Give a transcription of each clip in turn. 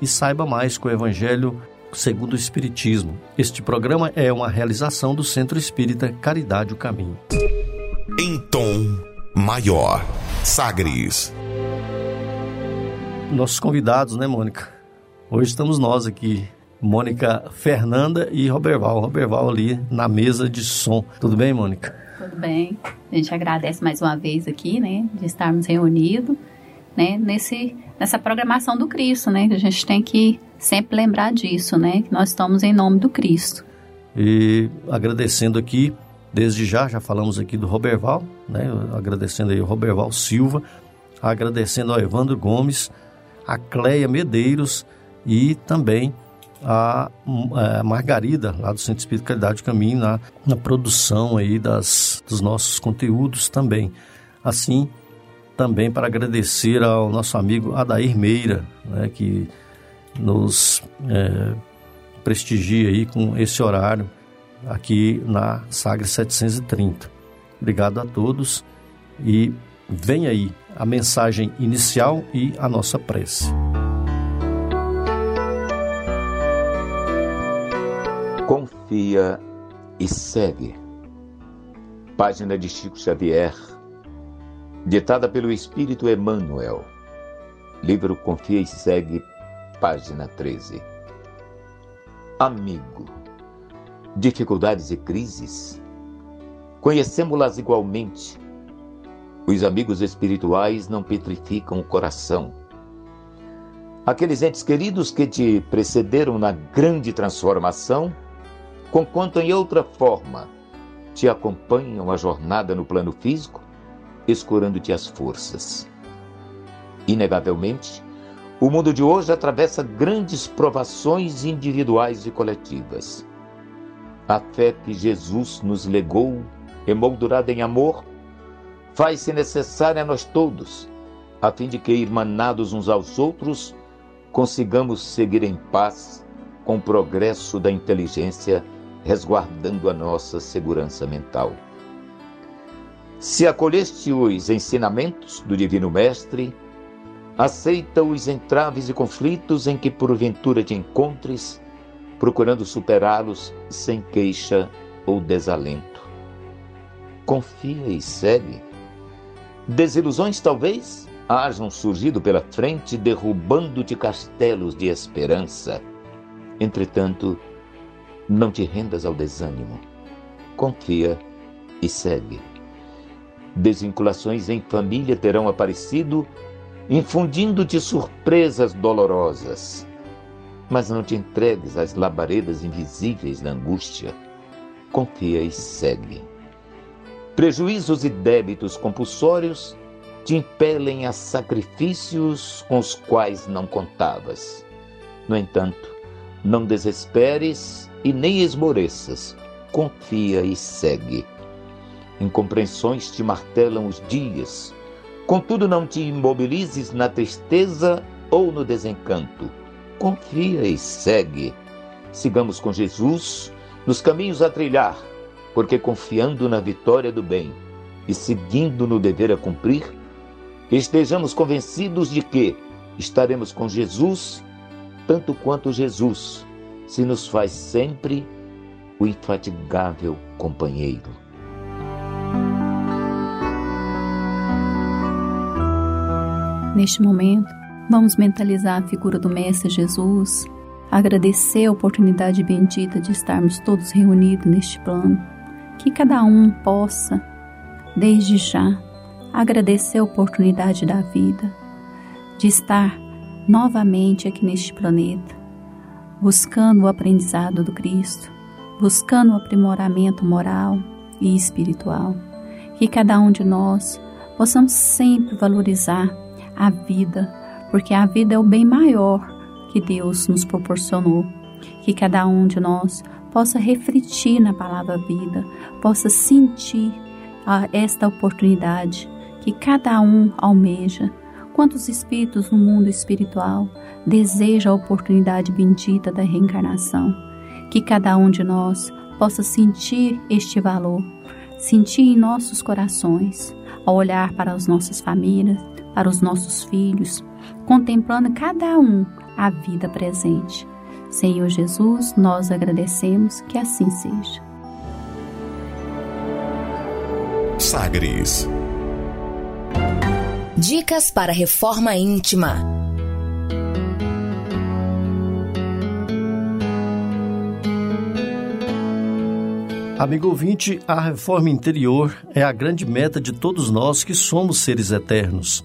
e saiba mais com o Evangelho segundo o Espiritismo. Este programa é uma realização do Centro Espírita Caridade o Caminho. Em tom maior, Sagres. Nossos convidados, né, Mônica? Hoje estamos nós aqui Mônica Fernanda e Roberval. Roberval ali na mesa de som. Tudo bem, Mônica? Tudo bem. A gente agradece mais uma vez aqui, né, de estarmos reunidos, né, nesse, nessa programação do Cristo, né, a gente tem que sempre lembrar disso, né, que nós estamos em nome do Cristo. E agradecendo aqui, desde já, já falamos aqui do Roberval, né, agradecendo aí o Roberval Silva, agradecendo ao Evandro Gomes, a Cleia Medeiros e também a, a, Margarida, lá do Centro do Caminho, na, na produção aí das, dos nossos conteúdos também. Assim, também para agradecer ao nosso amigo Adair Meira, né, que nos é, prestigia aí com esse horário aqui na Sagra 730. Obrigado a todos e vem aí a mensagem inicial e a nossa prece. Confia e segue. Página de Chico Xavier, ditada pelo Espírito Emmanuel. Livro Confia e segue, página 13. Amigo, dificuldades e crises, conhecemos-las igualmente. Os amigos espirituais não petrificam o coração aqueles entes queridos que te precederam na grande transformação conquanto em outra forma te acompanham a jornada no plano físico, escurando-te as forças. Inegavelmente, o mundo de hoje atravessa grandes provações individuais e coletivas. A fé que Jesus nos legou, emoldurada em amor, faz-se necessária a nós todos, a fim de que, irmanados uns aos outros, consigamos seguir em paz com o progresso da inteligência resguardando a nossa segurança mental. Se acolheste os ensinamentos do Divino Mestre, aceita os entraves e conflitos em que porventura te encontres, procurando superá-los sem queixa ou desalento. Confia e segue. Desilusões talvez hajam surgido pela frente, derrubando-te castelos de esperança. Entretanto, não te rendas ao desânimo. Confia e segue. Desvinculações em família terão aparecido, infundindo-te surpresas dolorosas. Mas não te entregues às labaredas invisíveis da angústia. Confia e segue. Prejuízos e débitos compulsórios te impelem a sacrifícios com os quais não contavas. No entanto, não desesperes e nem esmoreças, confia e segue. Incompreensões te martelam os dias, contudo não te imobilizes na tristeza ou no desencanto. Confia e segue. Sigamos com Jesus nos caminhos a trilhar, porque confiando na vitória do bem e seguindo no dever a cumprir, estejamos convencidos de que estaremos com Jesus tanto quanto Jesus se nos faz sempre o infatigável companheiro. Neste momento, vamos mentalizar a figura do Mestre Jesus, agradecer a oportunidade bendita de estarmos todos reunidos neste plano. Que cada um possa, desde já, agradecer a oportunidade da vida, de estar novamente aqui neste planeta, buscando o aprendizado do Cristo, buscando o aprimoramento moral e espiritual. Que cada um de nós possamos sempre valorizar a vida, porque a vida é o bem maior que Deus nos proporcionou. Que cada um de nós possa refletir na palavra vida, possa sentir ah, esta oportunidade que cada um almeja. Quantos espíritos no mundo espiritual desejam a oportunidade bendita da reencarnação? Que cada um de nós possa sentir este valor, sentir em nossos corações, ao olhar para as nossas famílias, para os nossos filhos, contemplando cada um a vida presente. Senhor Jesus, nós agradecemos que assim seja. Sagres. Dicas para reforma íntima. Amigo ouvinte, a reforma interior é a grande meta de todos nós que somos seres eternos.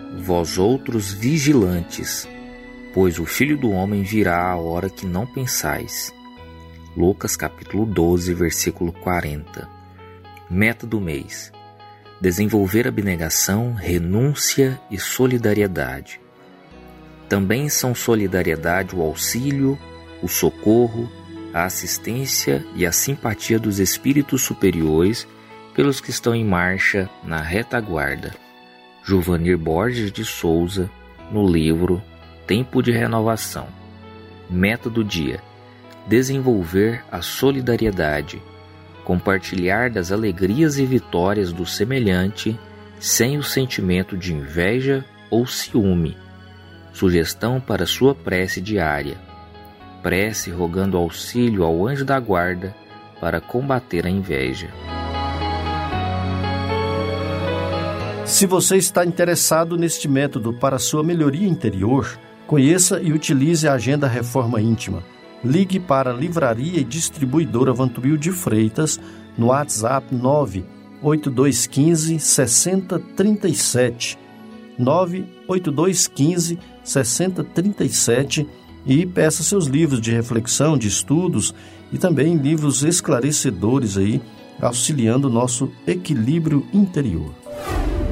vós outros vigilantes, pois o Filho do Homem virá a hora que não pensais. Lucas capítulo 12, versículo 40. Meta do mês: desenvolver abnegação, renúncia e solidariedade. Também são solidariedade o auxílio, o socorro, a assistência e a simpatia dos espíritos superiores pelos que estão em marcha na retaguarda. Juvanir Borges de Souza, no livro Tempo de Renovação. Meta do dia: desenvolver a solidariedade, compartilhar das alegrias e vitórias do semelhante sem o sentimento de inveja ou ciúme. Sugestão para sua prece diária: prece rogando auxílio ao anjo da guarda para combater a inveja. Se você está interessado neste método para sua melhoria interior, conheça e utilize a Agenda Reforma Íntima. Ligue para a Livraria e Distribuidora Vantubil de Freitas no WhatsApp 98215 6037. 98215 6037 e peça seus livros de reflexão, de estudos e também livros esclarecedores aí, auxiliando o nosso equilíbrio interior.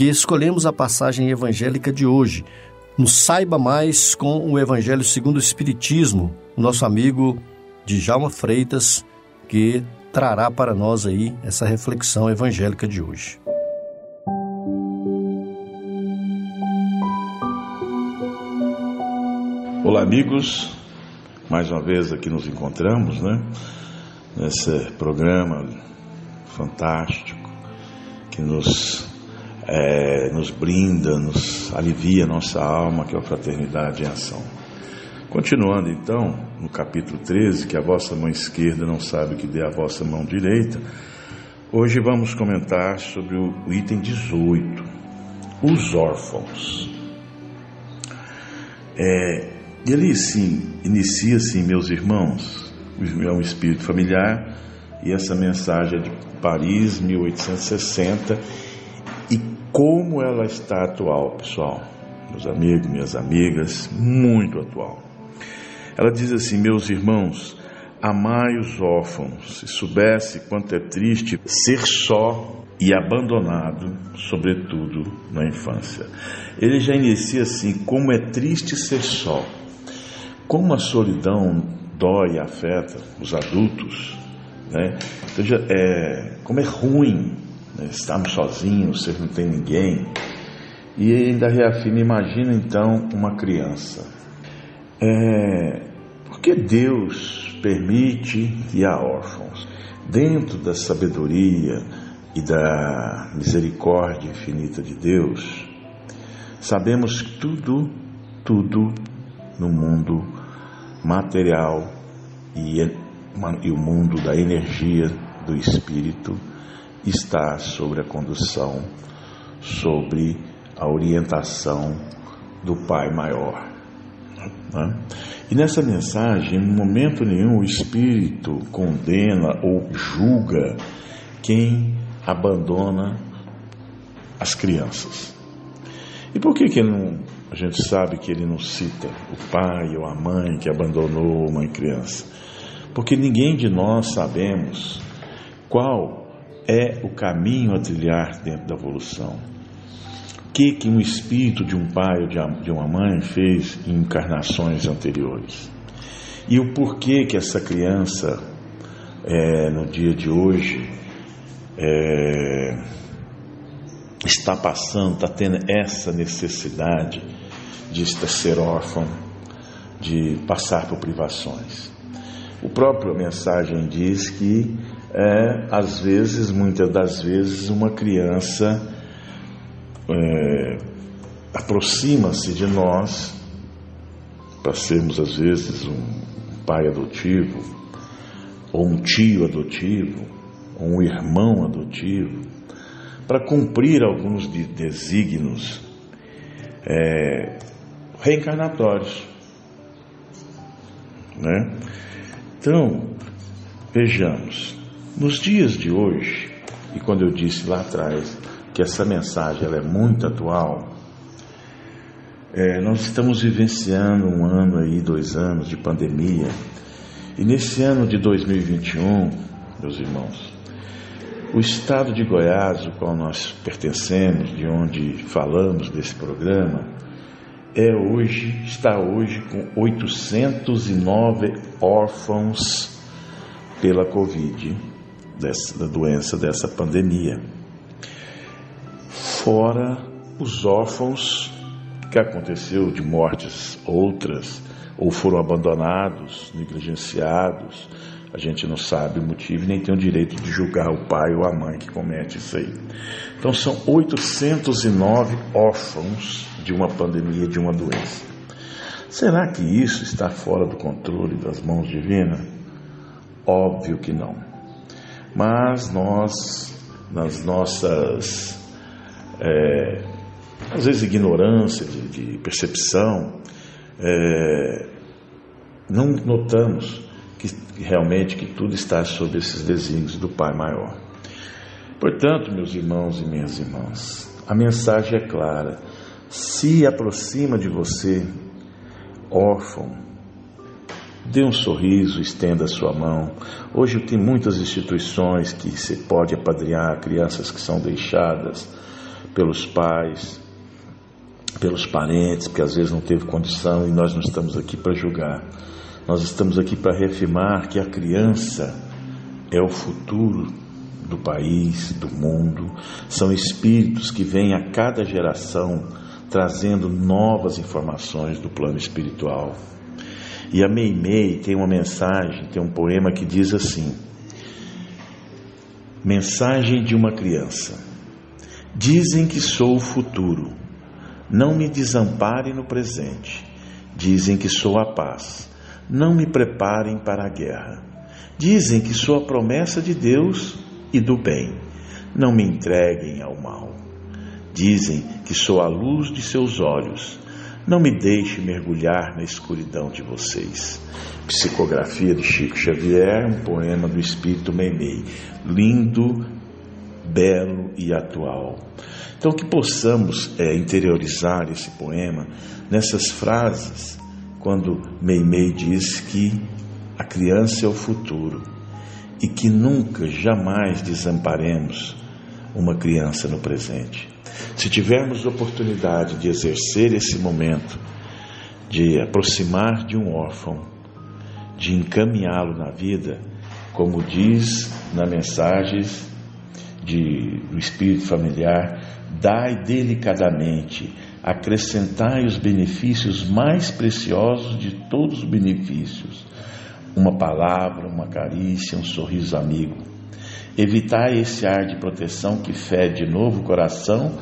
que escolhemos a passagem evangélica de hoje. Nos saiba mais com o Evangelho segundo o Espiritismo, o nosso amigo Djalma Freitas, que trará para nós aí essa reflexão evangélica de hoje. Olá, amigos. Mais uma vez aqui nos encontramos, né? Nesse programa fantástico que nos é, nos brinda, nos alivia nossa alma, que é a fraternidade em ação. Continuando então, no capítulo 13, que a vossa mão esquerda não sabe o que dê a vossa mão direita, hoje vamos comentar sobre o item 18, os órfãos. É, ele sim, inicia assim, meus irmãos, é um espírito familiar, e essa mensagem é de Paris, 1860, como ela está atual, pessoal. Meus amigos, minhas amigas, muito atual. Ela diz assim: Meus irmãos, Amai os órfãos, se soubesse quanto é triste ser só e abandonado, sobretudo na infância. Ele já inicia assim: como é triste ser só, como a solidão dói e afeta os adultos, né? Então, é, como é ruim né? estarmos sozinhos, você não tem ninguém. E ainda reafirma: imagina então uma criança. É, porque Deus permite que há órfãos? Dentro da sabedoria e da misericórdia infinita de Deus, sabemos que tudo, tudo no mundo material e, e o mundo da energia do espírito está sobre a condução, sobre a orientação do Pai Maior. Né? E nessa mensagem, em momento nenhum, o Espírito condena ou julga quem abandona as crianças. E por que, que não, a gente sabe que ele não cita o pai ou a mãe que abandonou uma criança? Porque ninguém de nós sabemos qual é o caminho a trilhar dentro da evolução que, que um espírito de um pai ou de uma mãe fez em encarnações anteriores. E o porquê que essa criança, é, no dia de hoje, é, está passando, está tendo essa necessidade de ser órfão, de passar por privações. O próprio mensagem diz que, é, às vezes, muitas das vezes, uma criança é, aproxima-se de nós para sermos às vezes um pai adotivo, ou um tio adotivo, ou um irmão adotivo, para cumprir alguns de desígnios é, reencarnatórios. Né? Então, vejamos, nos dias de hoje, e quando eu disse lá atrás, que essa mensagem ela é muito atual. É, nós estamos vivenciando um ano aí, dois anos de pandemia, e nesse ano de 2021, meus irmãos, o estado de Goiás, ao qual nós pertencemos, de onde falamos desse programa, é hoje, está hoje com 809 órfãos pela Covid, dessa, da doença dessa pandemia fora os órfãos que aconteceu de mortes outras, ou foram abandonados, negligenciados. A gente não sabe o motivo, nem tem o direito de julgar o pai ou a mãe que comete isso aí. Então são 809 órfãos de uma pandemia, de uma doença. Será que isso está fora do controle das mãos divinas? Óbvio que não. Mas nós, nas nossas é, às vezes ignorância de, de percepção, é, não notamos que realmente que tudo está sob esses desígnios do Pai maior. Portanto, meus irmãos e minhas irmãs, a mensagem é clara. Se aproxima de você, órfão, dê um sorriso, estenda a sua mão. Hoje tem muitas instituições que se pode apadrinhar crianças que são deixadas pelos pais, pelos parentes, porque às vezes não teve condição e nós não estamos aqui para julgar. Nós estamos aqui para reafirmar que a criança é o futuro do país, do mundo. São espíritos que vêm a cada geração trazendo novas informações do plano espiritual. E a Meimei tem uma mensagem, tem um poema que diz assim: Mensagem de uma criança. Dizem que sou o futuro. Não me desamparem no presente. Dizem que sou a paz. Não me preparem para a guerra. Dizem que sou a promessa de Deus e do bem. Não me entreguem ao mal. Dizem que sou a luz de seus olhos. Não me deixe mergulhar na escuridão de vocês. Psicografia de Chico Xavier, um poema do Espírito Meimei. Lindo, belo e atual. Então, que possamos é, interiorizar esse poema nessas frases, quando Meimei diz que a criança é o futuro e que nunca, jamais desamparemos uma criança no presente. Se tivermos oportunidade de exercer esse momento, de aproximar de um órfão, de encaminhá-lo na vida, como diz na mensagem de, do Espírito Familiar, dai delicadamente, acrescentai os benefícios mais preciosos de todos os benefícios. Uma palavra, uma carícia, um sorriso amigo. Evitai esse ar de proteção que fede de novo o coração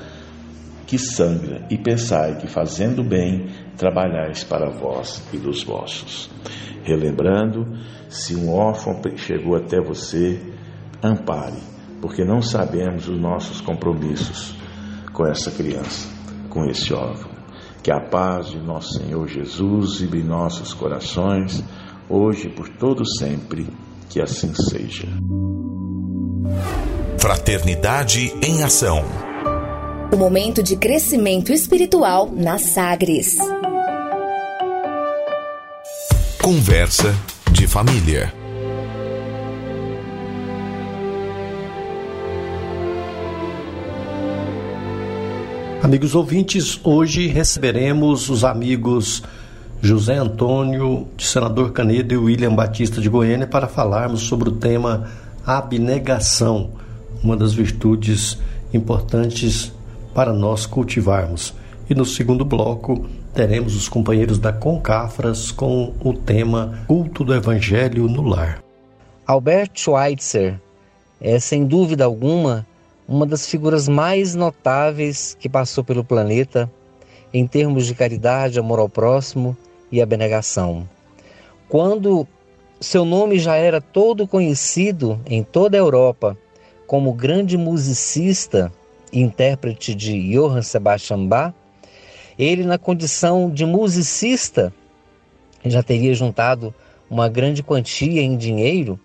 que sangra, e pensai que fazendo bem trabalhais para vós e dos vossos. Relembrando, se um órfão chegou até você, ampare, porque não sabemos os nossos compromissos com essa criança, com esse órfão. Que a paz de nosso Senhor Jesus vive em nossos corações, hoje e por todo sempre, que assim seja. Fraternidade em Ação. O momento de crescimento espiritual na Sagres. Conversa de família. Amigos ouvintes, hoje receberemos os amigos José Antônio de Senador Canedo e William Batista de Goiânia para falarmos sobre o tema abnegação, uma das virtudes importantes para nós cultivarmos. E no segundo bloco teremos os companheiros da Concafras com o tema Culto do Evangelho no Lar. Albert Schweitzer é, sem dúvida alguma, uma das figuras mais notáveis que passou pelo planeta em termos de caridade, amor ao próximo e abnegação. Quando seu nome já era todo conhecido em toda a Europa como grande musicista e intérprete de Johann Sebastian Bach, ele, na condição de musicista, já teria juntado uma grande quantia em dinheiro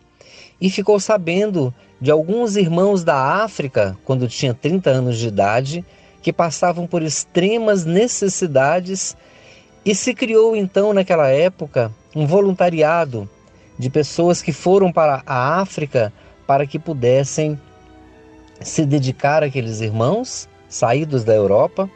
e ficou sabendo de alguns irmãos da África, quando tinha 30 anos de idade, que passavam por extremas necessidades e se criou então naquela época um voluntariado de pessoas que foram para a África para que pudessem se dedicar àqueles irmãos saídos da Europa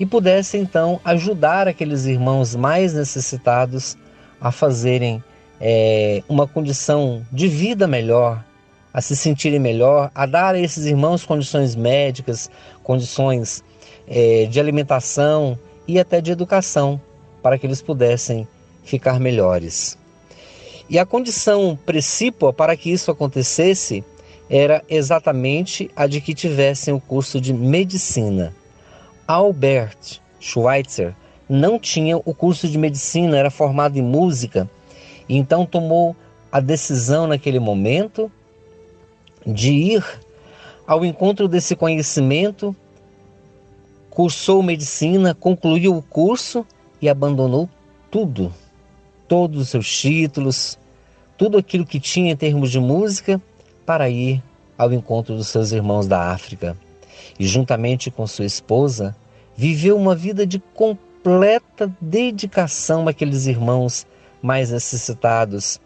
e pudesse então ajudar aqueles irmãos mais necessitados a fazerem é, uma condição de vida melhor, a se sentirem melhor, a dar a esses irmãos condições médicas, condições é, de alimentação e até de educação, para que eles pudessem ficar melhores. E a condição precípua para que isso acontecesse era exatamente a de que tivessem o curso de medicina. Albert Schweitzer não tinha o curso de medicina, era formado em música, e então tomou a decisão naquele momento de ir ao encontro desse conhecimento, cursou medicina, concluiu o curso e abandonou tudo, todos os seus títulos, tudo aquilo que tinha em termos de música, para ir ao encontro dos seus irmãos da África e, juntamente com sua esposa, viveu uma vida de completa dedicação àqueles irmãos mais necessitados,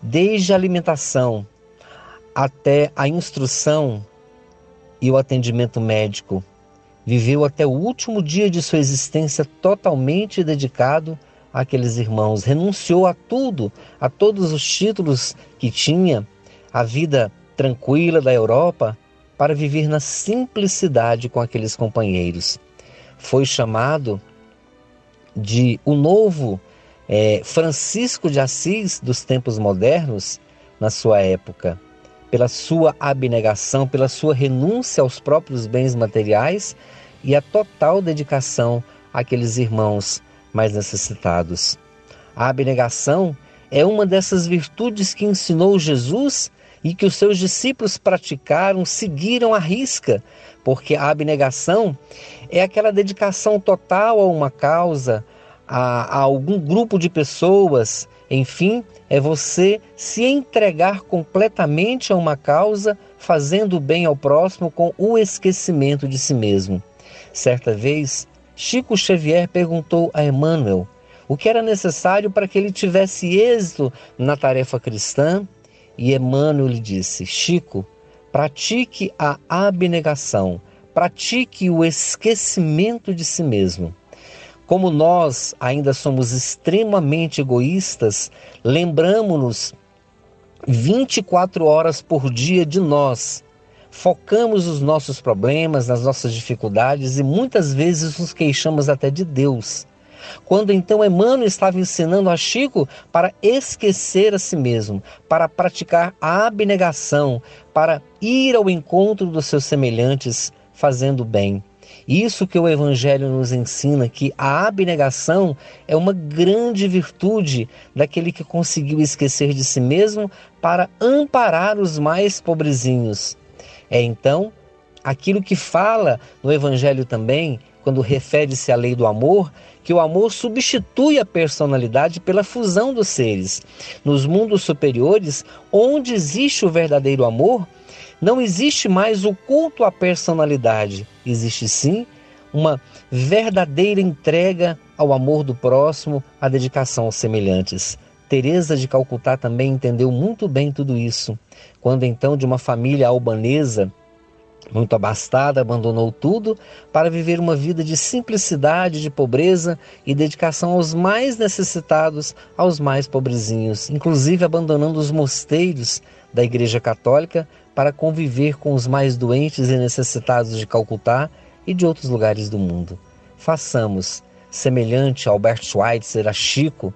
desde a alimentação até a instrução e o atendimento médico. Viveu até o último dia de sua existência totalmente dedicado àqueles irmãos. Renunciou a tudo, a todos os títulos que tinha, a vida tranquila da Europa, para viver na simplicidade com aqueles companheiros. Foi chamado de o novo é, Francisco de Assis dos tempos modernos na sua época, pela sua abnegação, pela sua renúncia aos próprios bens materiais e a total dedicação àqueles irmãos mais necessitados. A abnegação é uma dessas virtudes que ensinou Jesus e que os seus discípulos praticaram, seguiram à risca, porque a abnegação é aquela dedicação total a uma causa, a, a algum grupo de pessoas, enfim, é você se entregar completamente a uma causa, fazendo bem ao próximo com o esquecimento de si mesmo. Certa vez, Chico Xavier perguntou a Emmanuel o que era necessário para que ele tivesse êxito na tarefa cristã. E Emmanuel lhe disse: Chico, pratique a abnegação, pratique o esquecimento de si mesmo. Como nós ainda somos extremamente egoístas, lembramos-nos 24 horas por dia de nós. Focamos os nossos problemas, nas nossas dificuldades e muitas vezes nos queixamos até de Deus. Quando então Emmanuel estava ensinando a Chico para esquecer a si mesmo, para praticar a abnegação, para ir ao encontro dos seus semelhantes, fazendo bem. Isso que o Evangelho nos ensina, que a abnegação é uma grande virtude daquele que conseguiu esquecer de si mesmo para amparar os mais pobrezinhos. É então aquilo que fala no Evangelho também, quando refere-se à lei do amor, que o amor substitui a personalidade pela fusão dos seres. Nos mundos superiores, onde existe o verdadeiro amor, não existe mais o culto à personalidade, existe sim uma verdadeira entrega ao amor do próximo, à dedicação aos semelhantes. Teresa de Calcutá também entendeu muito bem tudo isso, quando então de uma família albanesa muito abastada, abandonou tudo para viver uma vida de simplicidade, de pobreza e dedicação aos mais necessitados, aos mais pobrezinhos, inclusive abandonando os mosteiros da Igreja Católica para conviver com os mais doentes e necessitados de Calcutá e de outros lugares do mundo. Façamos, semelhante a Albert Schweitzer, a Chico,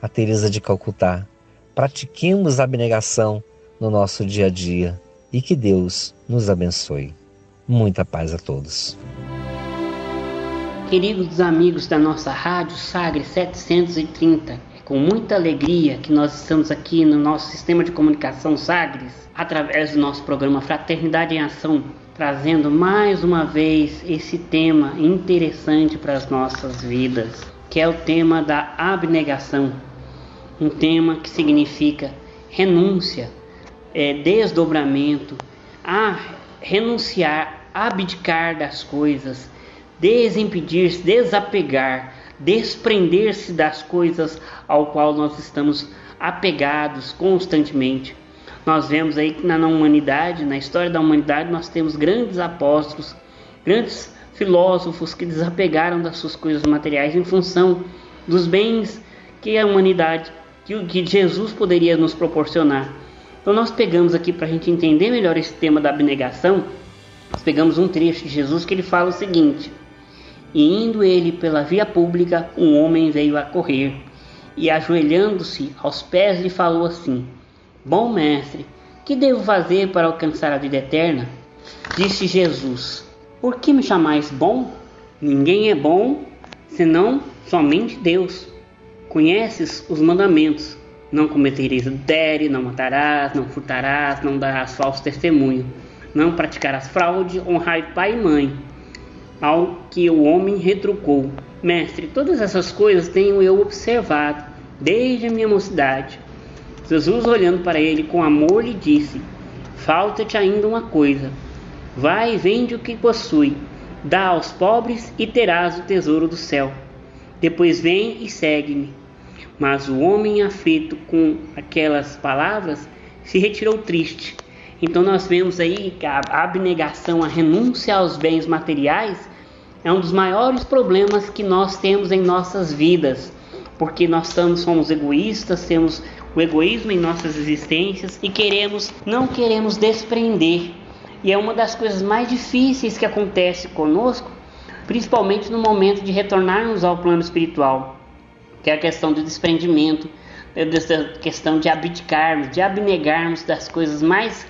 a Teresa de Calcutá. Pratiquemos a abnegação no nosso dia a dia e que Deus nos abençoe. Muita paz a todos. Queridos amigos da nossa Rádio Sagre 730, é com muita alegria que nós estamos aqui no nosso sistema de comunicação Sagres através do nosso programa Fraternidade em Ação, trazendo mais uma vez esse tema interessante para as nossas vidas, que é o tema da abnegação. Um tema que significa renúncia, é, desdobramento, a renunciar, abdicar das coisas, desimpedir-se, desapegar, desprender-se das coisas ao qual nós estamos apegados constantemente. Nós vemos aí que na humanidade, na história da humanidade, nós temos grandes apóstolos, grandes filósofos que desapegaram das suas coisas materiais em função dos bens que a humanidade, que, que Jesus poderia nos proporcionar. Então nós pegamos aqui para a gente entender melhor esse tema da abnegação, nós pegamos um trecho de Jesus que ele fala o seguinte: E indo ele pela via pública, um homem veio a correr, e ajoelhando-se aos pés lhe falou assim: Bom mestre, que devo fazer para alcançar a vida eterna? Disse Jesus: Por que me chamais bom? Ninguém é bom senão somente Deus. Conheces os mandamentos: não cometereis adultério, não matarás, não furtarás, não darás falso testemunho, não praticarás fraude, honrar pai e mãe. Ao que o homem retrucou: Mestre, todas essas coisas tenho eu observado desde a minha mocidade. Jesus, olhando para ele com amor, lhe disse: Falta-te ainda uma coisa. Vai e vende o que possui, dá aos pobres e terás o tesouro do céu. Depois vem e segue-me. Mas o homem aflito com aquelas palavras se retirou triste. Então nós vemos aí que a abnegação, a renúncia aos bens materiais é um dos maiores problemas que nós temos em nossas vidas, porque nós estamos, somos egoístas, temos o egoísmo em nossas existências e queremos, não queremos desprender. E é uma das coisas mais difíceis que acontece conosco, principalmente no momento de retornarmos ao plano espiritual, que é a questão do desprendimento, é dessa questão de abdicarmos, de abnegarmos das coisas mais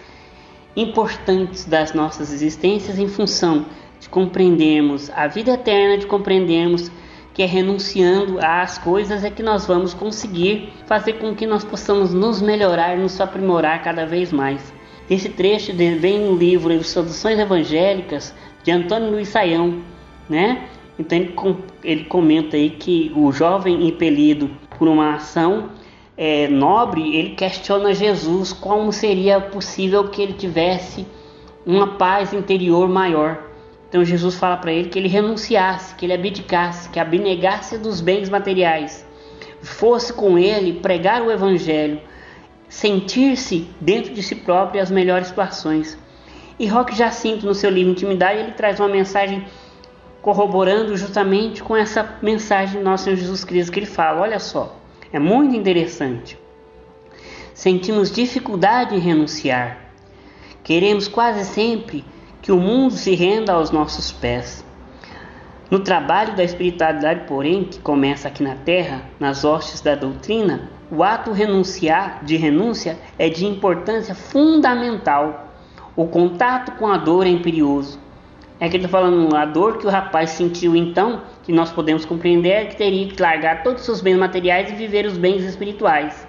importantes das nossas existências em função de compreendermos a vida eterna, de compreendermos que é renunciando às coisas é que nós vamos conseguir fazer com que nós possamos nos melhorar, nos aprimorar cada vez mais. Esse trecho vem no livro Ilustrações Evangélicas de Antônio Luiz Saião, né? Então ele, ele comenta aí que o jovem impelido por uma ação é, nobre, ele questiona Jesus como seria possível que ele tivesse uma paz interior maior. Então Jesus fala para ele que ele renunciasse, que ele abdicasse, que abnegasse dos bens materiais fosse com ele pregar o evangelho, sentir-se dentro de si próprio as melhores situações. E Roque Jacinto, no seu livro Intimidade, ele traz uma mensagem corroborando justamente com essa mensagem de nosso Senhor Jesus Cristo que ele fala. Olha só, é muito interessante. Sentimos dificuldade em renunciar. Queremos quase sempre que o mundo se renda aos nossos pés. No trabalho da espiritualidade, porém, que começa aqui na terra, nas hostes da doutrina, o ato renunciar, de renúncia é de importância fundamental. O contato com a dor é imperioso. É que ele está falando, a dor que o rapaz sentiu então, que nós podemos compreender, é que teria que largar todos os seus bens materiais e viver os bens espirituais.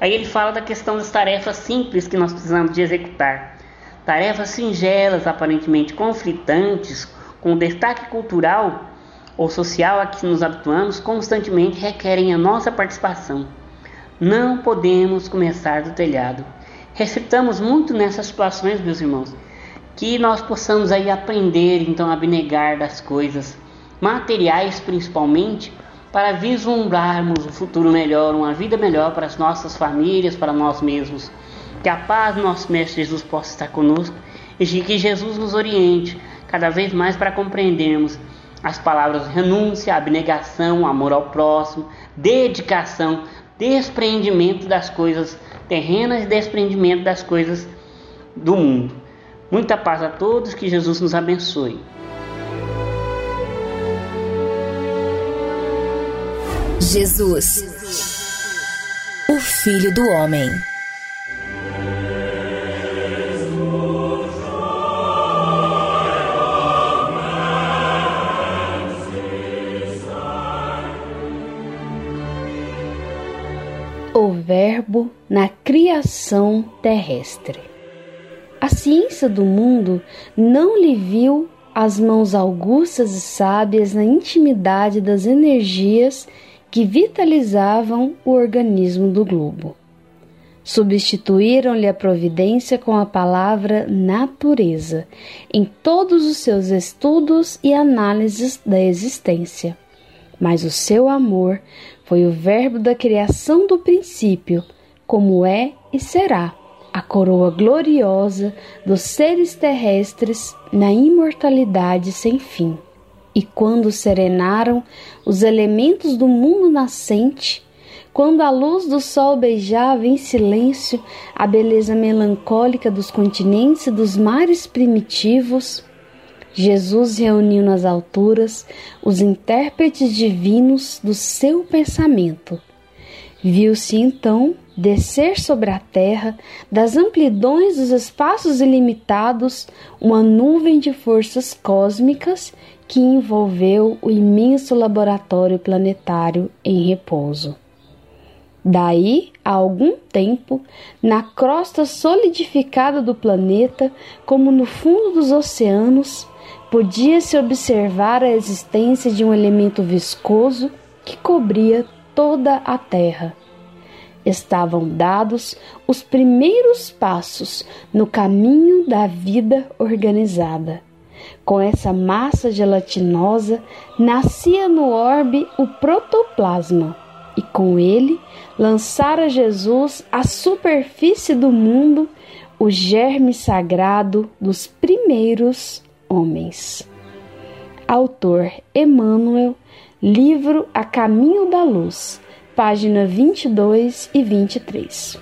Aí ele fala da questão das tarefas simples que nós precisamos de executar. Tarefas singelas, aparentemente conflitantes, com destaque cultural ou social a que nos habituamos, constantemente requerem a nossa participação. Não podemos começar do telhado. Reflitamos muito nessas situações, meus irmãos, que nós possamos aí aprender então a abnegar das coisas materiais principalmente para vislumbrarmos um futuro melhor, uma vida melhor para as nossas famílias, para nós mesmos. Que a paz do nosso Mestre Jesus possa estar conosco e que Jesus nos oriente cada vez mais para compreendermos as palavras renúncia, abnegação, amor ao próximo, dedicação, desprendimento das coisas terrenas e desprendimento das coisas do mundo. Muita paz a todos, que Jesus nos abençoe. Jesus, o Filho do Homem. O Verbo na criação terrestre. A ciência do mundo não lhe viu as mãos augustas e sábias na intimidade das energias que vitalizavam o organismo do globo. Substituíram-lhe a providência com a palavra natureza em todos os seus estudos e análises da existência. Mas o seu amor foi o verbo da criação do princípio, como é e será a coroa gloriosa dos seres terrestres na imortalidade sem fim. E quando serenaram os elementos do mundo nascente, quando a luz do sol beijava em silêncio a beleza melancólica dos continentes e dos mares primitivos, Jesus reuniu nas alturas os intérpretes divinos do seu pensamento. Viu-se então descer sobre a terra, das amplidões dos espaços ilimitados, uma nuvem de forças cósmicas que envolveu o imenso laboratório planetário em repouso. Daí a algum tempo, na crosta solidificada do planeta, como no fundo dos oceanos, podia-se observar a existência de um elemento viscoso que cobria toda a Terra. Estavam dados os primeiros passos no caminho da vida organizada com essa massa gelatinosa nascia no orbe o protoplasma, e com ele lançara Jesus à superfície do mundo o germe sagrado dos primeiros homens. Autor Emmanuel, livro A Caminho da Luz, página 22 e 23.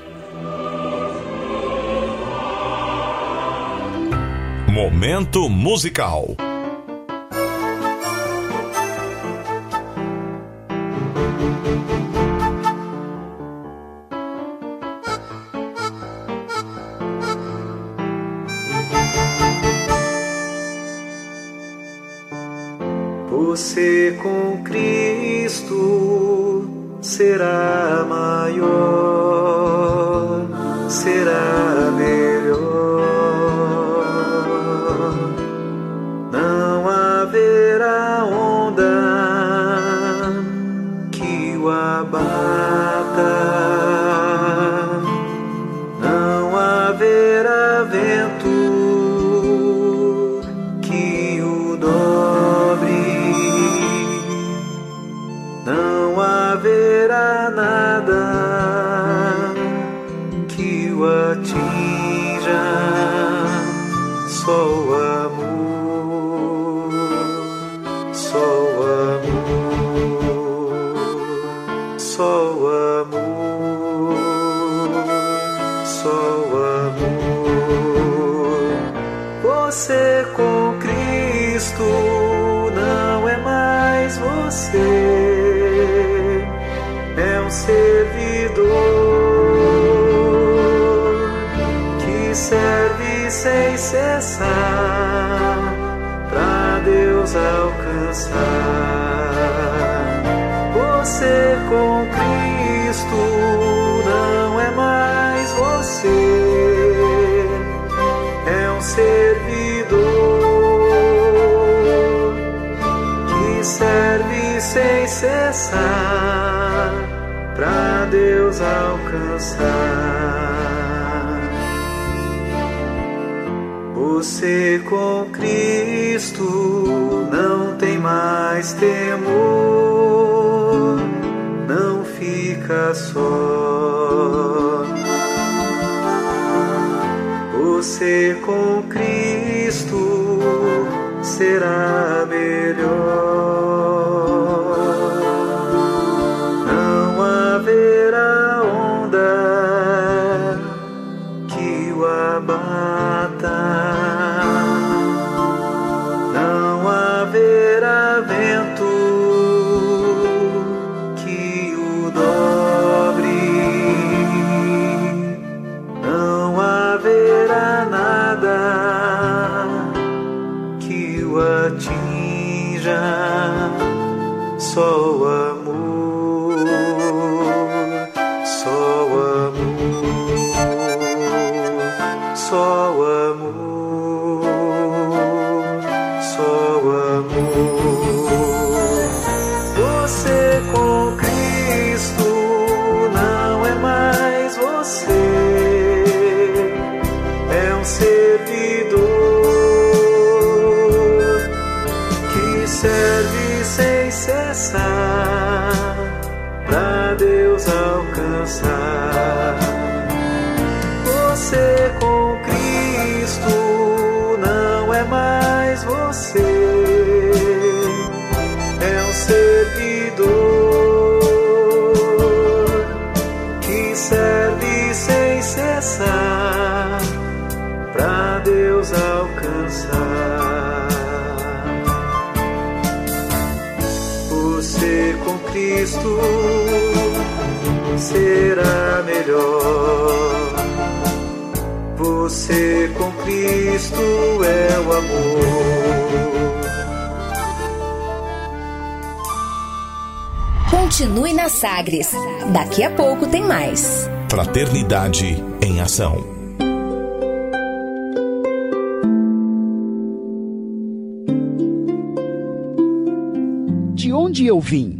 Momento musical. Você com Cristo será maior, será melhor. Cessar pra Deus alcançar. Você com Cristo não é mais você, é um servidor que serve sem cessar pra Deus alcançar. Você com Cristo não tem mais temor, não fica só. Você com Cristo será será melhor. Você com Cristo é o amor. Continue na Sagres. Daqui a pouco tem mais. Fraternidade em Ação. De onde eu vim?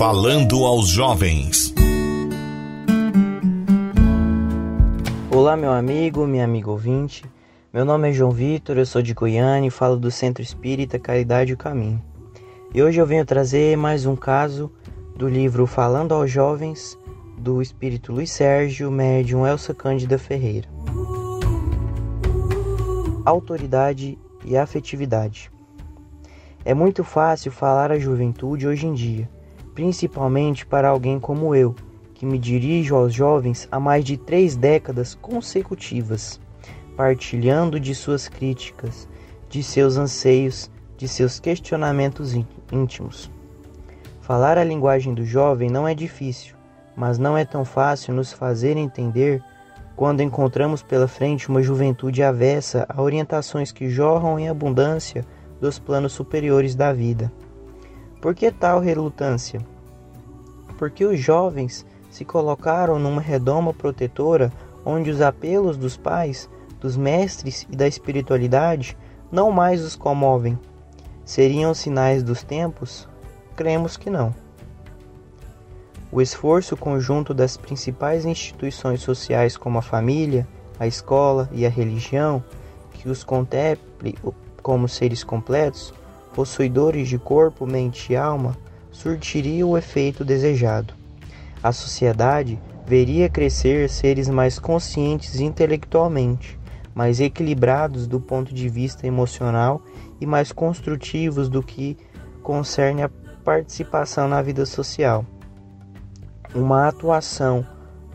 Falando aos jovens. Olá, meu amigo, minha amiga ouvinte. Meu nome é João Vitor, eu sou de Goiânia e falo do Centro Espírita Caridade e o Caminho. E hoje eu venho trazer mais um caso do livro Falando aos Jovens, do espírito Luiz Sérgio, médium Elsa Cândida Ferreira. Autoridade e afetividade. É muito fácil falar à juventude hoje em dia principalmente para alguém como eu, que me dirijo aos jovens há mais de três décadas consecutivas, partilhando de suas críticas, de seus anseios, de seus questionamentos íntimos. Falar a linguagem do jovem não é difícil, mas não é tão fácil nos fazer entender quando encontramos pela frente uma juventude avessa a orientações que jorram em abundância dos planos superiores da vida. Por que tal relutância? Porque os jovens se colocaram numa redoma protetora onde os apelos dos pais dos mestres e da espiritualidade não mais os comovem. Seriam sinais dos tempos? Cremos que não. O esforço conjunto das principais instituições sociais, como a família, a escola e a religião, que os contemple como seres completos, possuidores de corpo, mente e alma, surtiria o efeito desejado. A sociedade veria crescer seres mais conscientes intelectualmente, mais equilibrados do ponto de vista emocional e mais construtivos do que concerne a participação na vida social. Uma atuação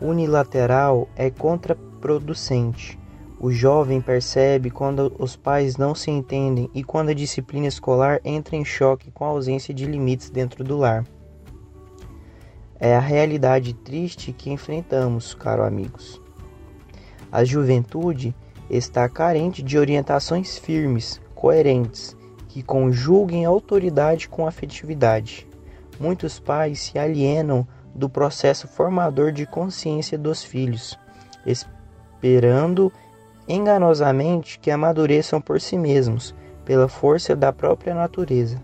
unilateral é contraproducente. O jovem percebe quando os pais não se entendem e quando a disciplina escolar entra em choque com a ausência de limites dentro do lar. É a realidade triste que enfrentamos, caro amigos. A juventude está carente de orientações firmes, coerentes, que conjuguem autoridade com afetividade. Muitos pais se alienam do processo formador de consciência dos filhos, esperando enganosamente que amadureçam por si mesmos, pela força da própria natureza.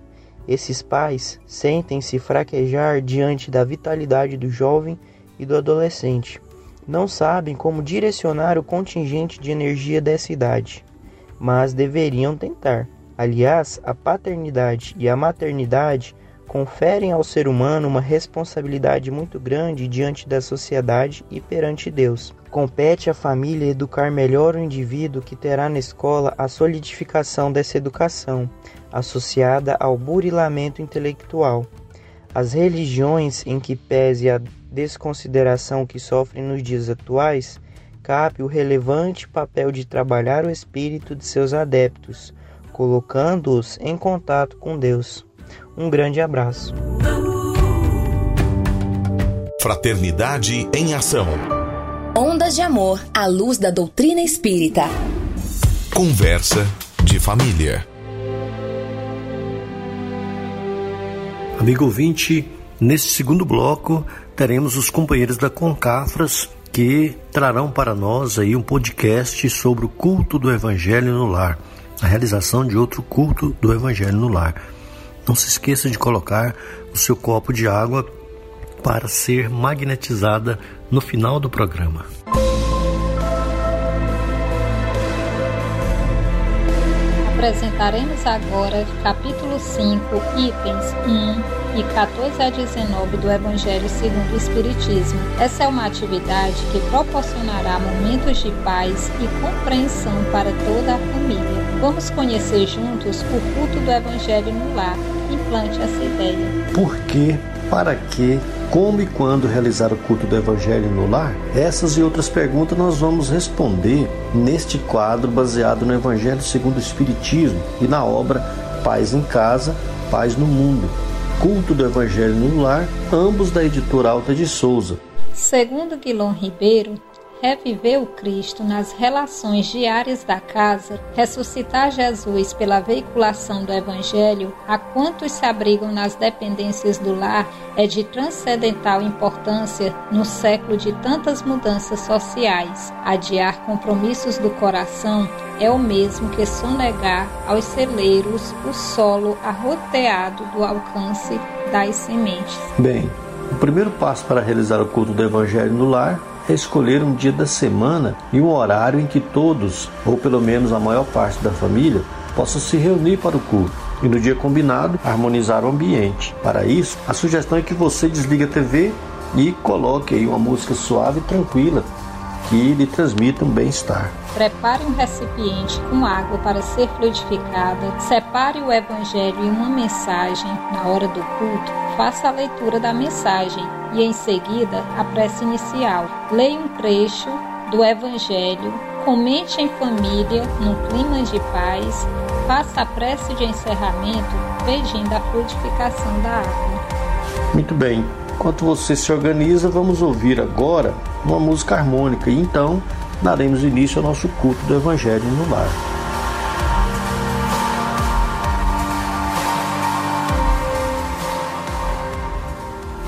Esses pais sentem-se fraquejar diante da vitalidade do jovem e do adolescente. Não sabem como direcionar o contingente de energia dessa idade, mas deveriam tentar. Aliás, a paternidade e a maternidade conferem ao ser humano uma responsabilidade muito grande diante da sociedade e perante Deus. Compete à família educar melhor o indivíduo que terá na escola a solidificação dessa educação, associada ao burilamento intelectual. As religiões em que pese a desconsideração que sofrem nos dias atuais, cabe o relevante papel de trabalhar o espírito de seus adeptos, colocando-os em contato com Deus. Um grande abraço. Fraternidade em Ação. Ondas de Amor à luz da doutrina espírita. Conversa de família. Amigo ouvinte, neste segundo bloco teremos os companheiros da Concafras que trarão para nós aí um podcast sobre o culto do Evangelho no lar, a realização de outro culto do Evangelho no lar. Não se esqueça de colocar o seu copo de água para ser magnetizada no final do programa. Apresentaremos agora capítulo 5, itens 1 e 14 a 19 do Evangelho segundo o Espiritismo. Essa é uma atividade que proporcionará momentos de paz e compreensão para toda a família. Vamos conhecer juntos o culto do Evangelho no lar. Implante essa ideia. Por que, para que, como e quando realizar o culto do Evangelho no lar? Essas e outras perguntas nós vamos responder neste quadro baseado no Evangelho segundo o Espiritismo e na obra Paz em Casa, Paz no Mundo. Culto do Evangelho no Lar, ambos da editora Alta de Souza. Segundo Guilom Ribeiro, reviver o Cristo nas relações diárias da casa, ressuscitar Jesus pela veiculação do Evangelho a quantos se abrigam nas dependências do lar é de transcendental importância no século de tantas mudanças sociais. Adiar compromissos do coração é o mesmo que sonegar aos celeiros o solo arroteado do alcance das sementes. Bem, o primeiro passo para realizar o culto do Evangelho no lar é escolher um dia da semana e um horário em que todos, ou pelo menos a maior parte da família, possam se reunir para o culto. E no dia combinado, harmonizar o ambiente. Para isso, a sugestão é que você desligue a TV e coloque aí uma música suave e tranquila que lhe transmita um bem-estar. Prepare um recipiente com água para ser fluidificada. Separe o Evangelho em uma mensagem na hora do culto. Faça a leitura da mensagem e, em seguida, a prece inicial. Leia um trecho do Evangelho. Comente em família, num clima de paz. Faça a prece de encerramento, pedindo a fluidificação da água. Muito bem. Enquanto você se organiza, vamos ouvir agora uma música harmônica e então daremos início ao nosso culto do Evangelho no lar.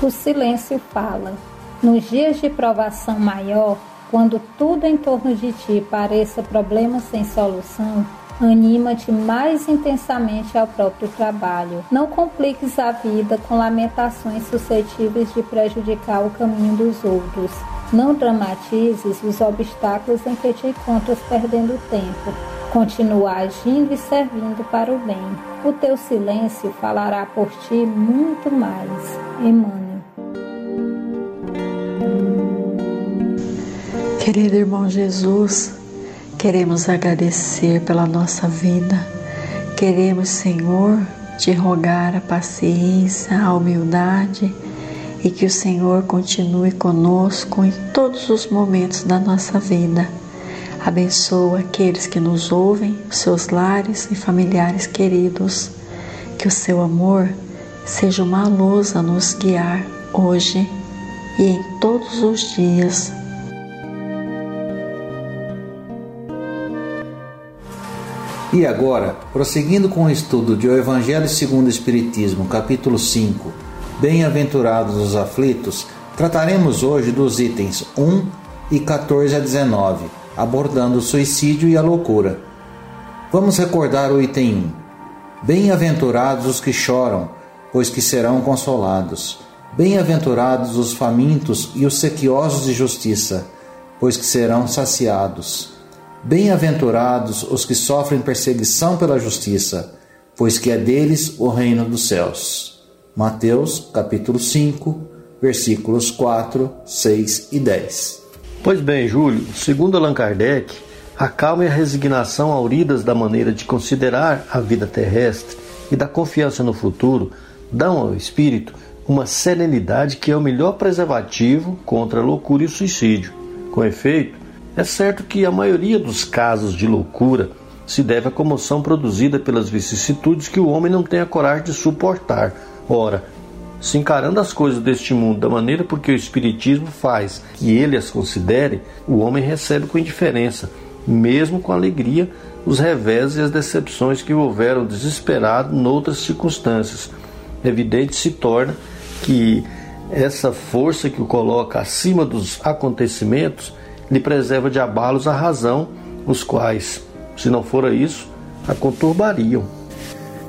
O silêncio fala. Nos dias de provação maior, Quando tudo em torno de ti pareça problema sem solução, anima-te mais intensamente ao próprio trabalho. Não compliques a vida com lamentações suscetíveis de prejudicar o caminho dos outros. Não dramatizes os obstáculos em que te encontras perdendo tempo. Continua agindo e servindo para o bem. O teu silêncio falará por ti muito mais. Emmanuel. Querido irmão Jesus, queremos agradecer pela nossa vida. Queremos, Senhor, te rogar a paciência, a humildade e que o Senhor continue conosco em todos os momentos da nossa vida. Abençoa aqueles que nos ouvem, seus lares e familiares queridos. Que o seu amor seja uma luz a nos guiar hoje e em todos os dias. E agora, prosseguindo com o estudo de O Evangelho segundo o Espiritismo, capítulo 5, Bem-aventurados os aflitos, trataremos hoje dos itens 1 e 14 a 19 abordando o suicídio e a loucura. Vamos recordar o item 1. Bem-aventurados os que choram, pois que serão consolados. Bem-aventurados os famintos e os sequiosos de justiça, pois que serão saciados. Bem-aventurados os que sofrem perseguição pela justiça, pois que é deles o reino dos céus. Mateus, capítulo 5, versículos 4, 6 e 10. Pois bem, Júlio, segundo Allan Kardec, a calma e a resignação auridas da maneira de considerar a vida terrestre e da confiança no futuro dão ao espírito uma serenidade que é o melhor preservativo contra a loucura e o suicídio. Com efeito, é certo que a maioria dos casos de loucura se deve à comoção produzida pelas vicissitudes que o homem não tem a coragem de suportar. Ora, se encarando as coisas deste mundo da maneira porque o Espiritismo faz que ele as considere, o homem recebe com indiferença, mesmo com alegria, os revés e as decepções que o houveram desesperado noutras circunstâncias. Evidente se torna que essa força que o coloca acima dos acontecimentos lhe preserva de abalos a razão, os quais, se não fora isso, a conturbariam.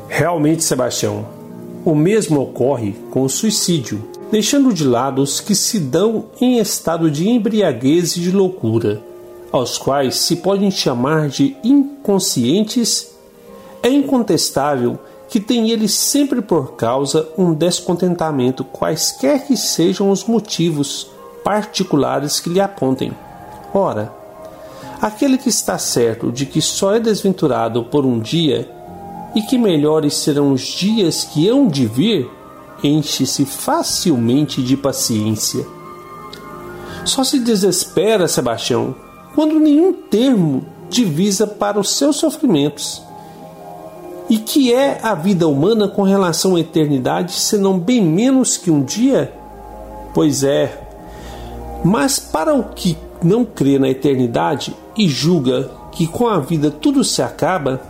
Realmente, Sebastião, o mesmo ocorre com o suicídio, deixando de lado os que se dão em estado de embriaguez e de loucura, aos quais se podem chamar de inconscientes. É incontestável que tem eles sempre por causa um descontentamento, quaisquer que sejam os motivos particulares que lhe apontem. Ora, aquele que está certo de que só é desventurado por um dia e que melhores serão os dias que hão de vir, enche-se facilmente de paciência. Só se desespera, Sebastião, quando nenhum termo divisa para os seus sofrimentos. E que é a vida humana com relação à eternidade, senão bem menos que um dia? Pois é. Mas para o que não crê na eternidade e julga que com a vida tudo se acaba,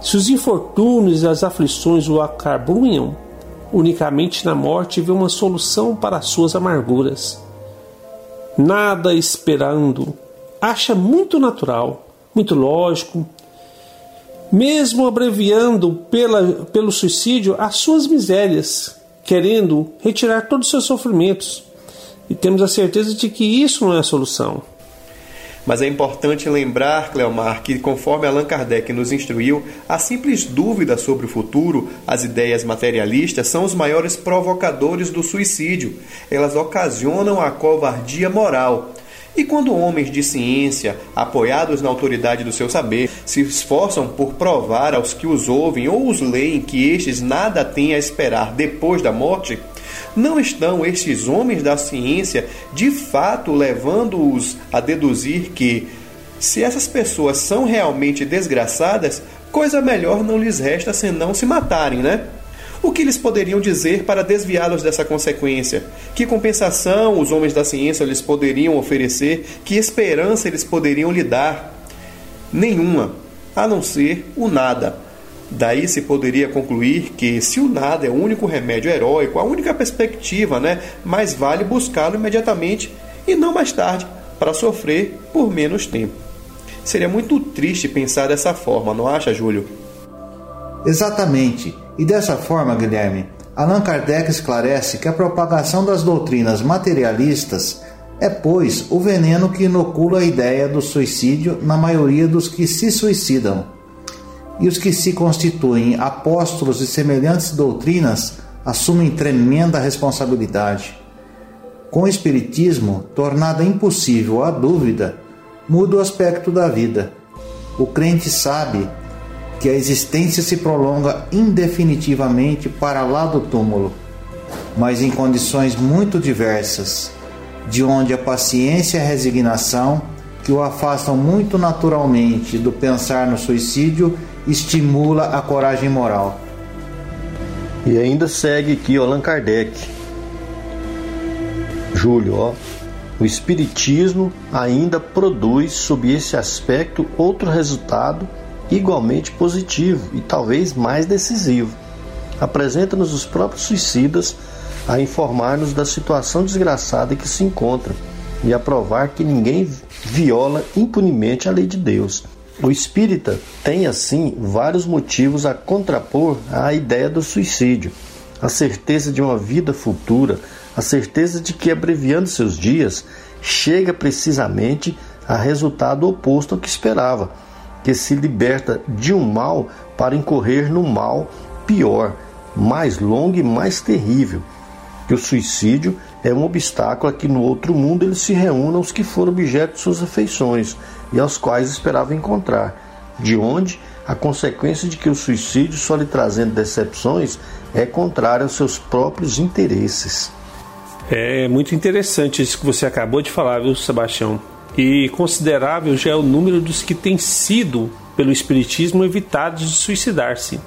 se os infortúnios e as aflições o acabrunham, unicamente na morte vê uma solução para as suas amarguras. Nada esperando, acha muito natural, muito lógico, mesmo abreviando pela, pelo suicídio as suas misérias, querendo retirar todos os seus sofrimentos. E temos a certeza de que isso não é a solução. Mas é importante lembrar, Cleomar, que conforme Allan Kardec nos instruiu, a simples dúvida sobre o futuro, as ideias materialistas, são os maiores provocadores do suicídio. Elas ocasionam a covardia moral. E quando homens de ciência, apoiados na autoridade do seu saber, se esforçam por provar aos que os ouvem ou os leem que estes nada têm a esperar depois da morte, não estão estes homens da ciência de fato levando-os a deduzir que, se essas pessoas são realmente desgraçadas, coisa melhor não lhes resta senão se matarem, né? O que eles poderiam dizer para desviá-los dessa consequência? Que compensação os homens da ciência lhes poderiam oferecer? Que esperança eles poderiam lhe dar? Nenhuma, a não ser o nada Daí se poderia concluir que, se o nada é o único remédio heróico, a única perspectiva, né, mais vale buscá-lo imediatamente e não mais tarde, para sofrer por menos tempo. Seria muito triste pensar dessa forma, não acha, Júlio? Exatamente. E dessa forma, Guilherme, Allan Kardec esclarece que a propagação das doutrinas materialistas é, pois, o veneno que inocula a ideia do suicídio na maioria dos que se suicidam. E os que se constituem apóstolos de semelhantes doutrinas assumem tremenda responsabilidade. Com o Espiritismo, tornada impossível a dúvida, muda o aspecto da vida. O crente sabe que a existência se prolonga indefinitivamente para lá do túmulo, mas em condições muito diversas de onde a paciência e a resignação, que o afastam muito naturalmente do pensar no suicídio, estimula a coragem moral. E ainda segue aqui Allan Kardec. Júlio, ó, o Espiritismo ainda produz, sob esse aspecto, outro resultado igualmente positivo e talvez mais decisivo. Apresenta-nos os próprios suicidas a informar-nos da situação desgraçada em que se encontra e a provar que ninguém viola impunemente a lei de Deus. O espírita tem, assim, vários motivos a contrapor à ideia do suicídio. A certeza de uma vida futura, a certeza de que, abreviando seus dias, chega precisamente a resultado oposto ao que esperava, que se liberta de um mal para incorrer no mal pior, mais longo e mais terrível que o suicídio é um obstáculo a que no outro mundo eles se reúnam os que foram objeto de suas afeições e aos quais esperavam encontrar, de onde a consequência de que o suicídio, só lhe trazendo decepções, é contrário aos seus próprios interesses. É muito interessante isso que você acabou de falar, viu, Sebastião? E considerável já é o número dos que têm sido, pelo Espiritismo, evitados de suicidar-se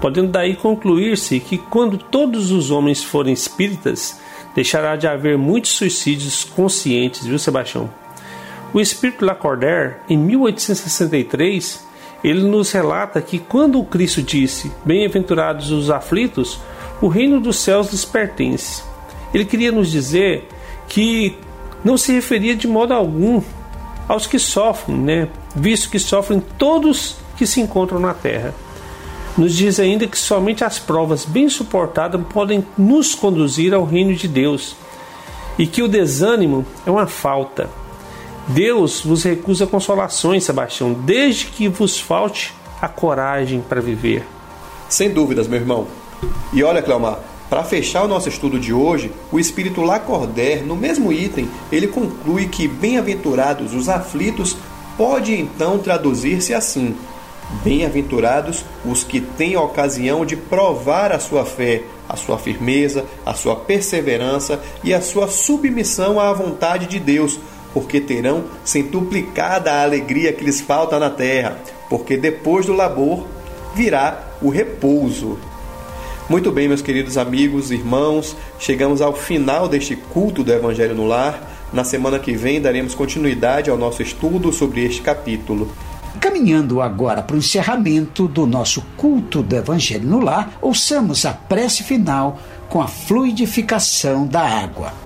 podendo daí concluir-se que quando todos os homens forem espíritas, deixará de haver muitos suicídios conscientes, viu, Sebastião? O espírito Lacordaire, em 1863, ele nos relata que quando o Cristo disse: Bem-aventurados os aflitos, o reino dos céus lhes pertence. Ele queria nos dizer que não se referia de modo algum aos que sofrem, né? Visto que sofrem todos que se encontram na terra nos diz ainda que somente as provas bem suportadas podem nos conduzir ao reino de Deus e que o desânimo é uma falta. Deus vos recusa consolações, Sebastião, desde que vos falte a coragem para viver. Sem dúvidas, meu irmão. E olha, Cleomar, para fechar o nosso estudo de hoje, o espírito Lacordaire, no mesmo item, ele conclui que bem-aventurados os aflitos pode então traduzir-se assim: Bem-aventurados os que têm a ocasião de provar a sua fé, a sua firmeza, a sua perseverança e a sua submissão à vontade de Deus, porque terão centuplicada a alegria que lhes falta na terra, porque depois do labor virá o repouso. Muito bem, meus queridos amigos, irmãos, chegamos ao final deste culto do Evangelho no Lar. Na semana que vem daremos continuidade ao nosso estudo sobre este capítulo. Caminhando agora para o encerramento do nosso culto do Evangelho no Lar, ouçamos a prece final com a fluidificação da água.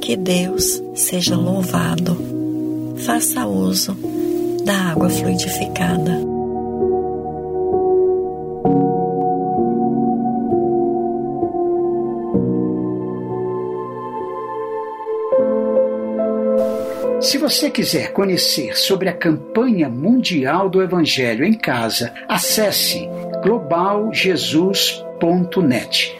Que Deus seja louvado. Faça uso da água fluidificada. Se você quiser conhecer sobre a campanha mundial do Evangelho em casa, acesse globaljesus.net.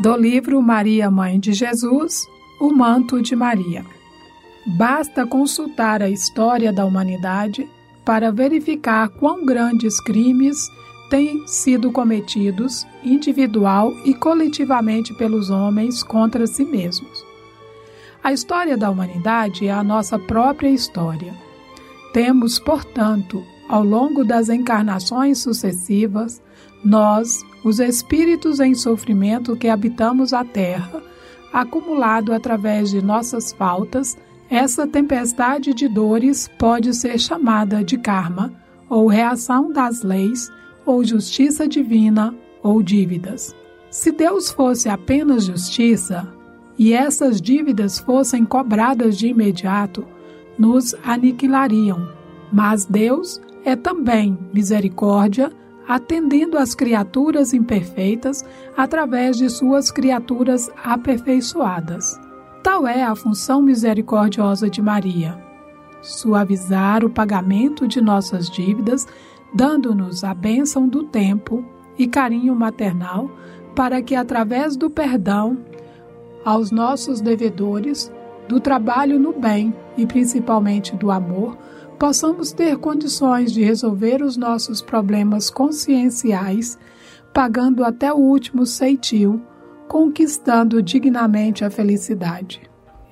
Do livro Maria, Mãe de Jesus, O Manto de Maria. Basta consultar a história da humanidade para verificar quão grandes crimes têm sido cometidos individual e coletivamente pelos homens contra si mesmos. A história da humanidade é a nossa própria história. Temos, portanto, ao longo das encarnações sucessivas, nós, os espíritos em sofrimento que habitamos a Terra, acumulado através de nossas faltas, essa tempestade de dores pode ser chamada de karma, ou reação das leis, ou justiça divina, ou dívidas. Se Deus fosse apenas justiça, e essas dívidas fossem cobradas de imediato, nos aniquilariam. Mas Deus é também misericórdia, atendendo às criaturas imperfeitas através de suas criaturas aperfeiçoadas. Tal é a função misericordiosa de Maria: suavizar o pagamento de nossas dívidas, dando-nos a bênção do tempo e carinho maternal, para que, através do perdão aos nossos devedores, do trabalho no bem e principalmente do amor, possamos ter condições de resolver os nossos problemas conscienciais, pagando até o último ceitil conquistando dignamente a felicidade.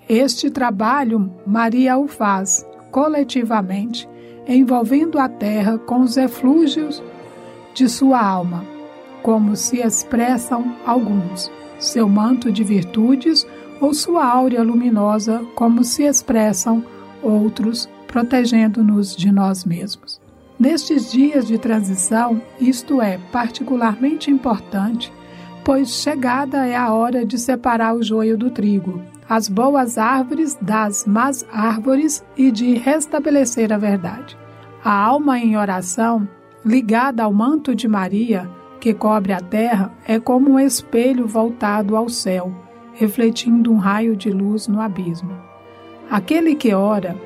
Este trabalho Maria o faz coletivamente, envolvendo a terra com os eflúgios de sua alma, como se expressam alguns, seu manto de virtudes ou sua áurea luminosa, como se expressam outros, protegendo-nos de nós mesmos. Nestes dias de transição, isto é particularmente importante pois chegada é a hora de separar o joio do trigo, as boas árvores das más árvores e de restabelecer a verdade. A alma em oração, ligada ao manto de Maria, que cobre a terra, é como um espelho voltado ao céu, refletindo um raio de luz no abismo. Aquele que ora,